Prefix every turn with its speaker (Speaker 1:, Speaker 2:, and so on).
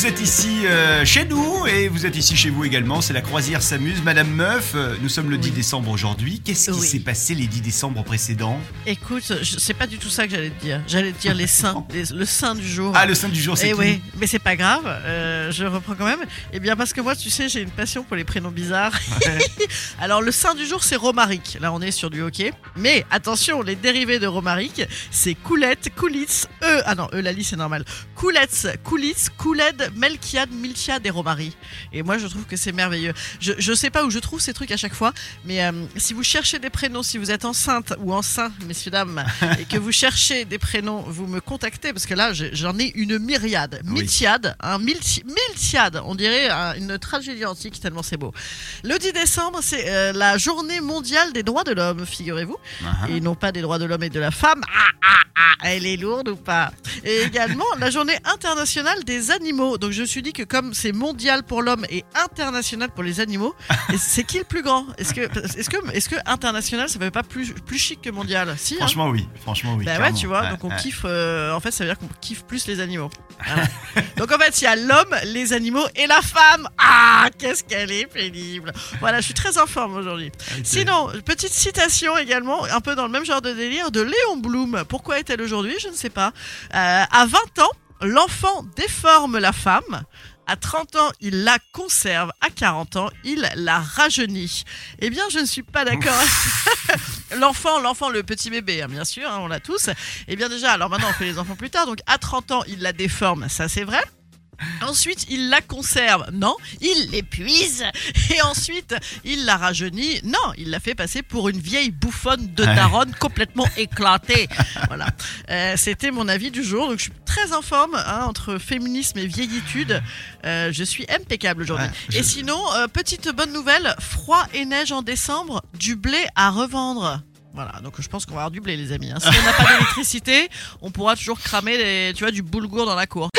Speaker 1: Vous êtes ici euh, chez nous et vous êtes ici chez vous également. C'est la croisière s'amuse. Madame Meuf, euh, nous sommes le 10 décembre aujourd'hui. Qu'est-ce qui
Speaker 2: Oui.
Speaker 1: s'est passé les 10 décembre précédents?
Speaker 2: Écoute, c'est pas du tout ça que j'allais te dire. J'allais te dire les saints, les- le saint du jour.
Speaker 1: Ah, le saint du jour, c'est
Speaker 2: Eh oui, mais c'est pas grave, euh, je reprends quand même. Eh bien, parce que moi, tu sais, j'ai une passion pour les prénoms bizarres. Alors, le saint du jour, c'est Romaric. Là, on est sur du hockey. Mais attention, les dérivés de Romaric, c'est Coulette, Coulitz, E. Ah non, E, la c'est normal. Couletz, Coulitz, Couled, Melchiad, Milchiad et Romari. Et moi, je trouve que c'est merveilleux. Je, je sais pas où je trouve ces trucs à chaque fois, mais euh, si vous cherchez des prénoms, si vous êtes enceinte ou enceint, messieurs, dames, et que vous cherchez des prénoms, vous me contactez parce que là, j'en ai une myriade.
Speaker 1: Oui.
Speaker 2: Miltiade, un milti- miltiade, on dirait un- une tragédie antique tellement c'est beau. Le 10 décembre, c'est euh, la journée mondiale des droits de l'homme, figurez-vous,
Speaker 1: Ah,
Speaker 2: et non pas des droits de l'homme et de la femme. Ah, ah, ah, elle est lourde ou pas? Et également la journée internationale des animaux. Donc je me suis dit que comme c'est mondial pour l'homme et international pour les animaux, c'est qui le plus grand? Est-ce que, est-ce que, international, ça fait pas plus, plus chic que mondial? Si. hein
Speaker 1: Franchement, oui. Franchement, oui.
Speaker 2: bah ouais, tu vois, donc on kiffe. euh, en fait, ça veut dire qu'on kiffe plus les animaux. Voilà. donc en fait, il y a l'homme, les animaux et la femme. Ah, qu'est-ce qu'elle est pénible. Voilà, je suis très en forme aujourd'hui.
Speaker 1: Ok.
Speaker 2: Sinon, petite citation également, un peu dans le même genre de délire, de Léon Blum. Pourquoi est-elle aujourd'hui? Je ne sais pas. Euh, à 20 ans, l'enfant déforme la femme. À 30 ans, il la conserve. À 40 ans, il la rajeunit. Eh bien, je ne suis pas d'accord. l'enfant, l'enfant, le petit bébé, hein, bien sûr, hein, on l'a tous. Eh bien, déjà, alors maintenant, on fait les enfants plus tard. Donc, à 30 ans, il la déforme. Ça, c'est vrai. Ensuite, il la conserve. Non, il l'épuise. Et ensuite, il la rajeunit. Non, il la fait passer pour une vieille bouffonne de daronne complètement éclatée. Voilà. Euh, C'était mon avis du jour. Donc, je suis très en forme hein, entre féminisme et vieillitude. Euh, je suis impeccable aujourd'hui.
Speaker 1: Ouais, je-
Speaker 2: Et sinon, euh, petite bonne nouvelle froid et neige en décembre, du blé à revendre. Voilà, donc je pense qu'on va avoir du blé, les amis. hein. Si on n'a pas d'électricité, on pourra toujours cramer les, tu vois, du boulgour dans la cour.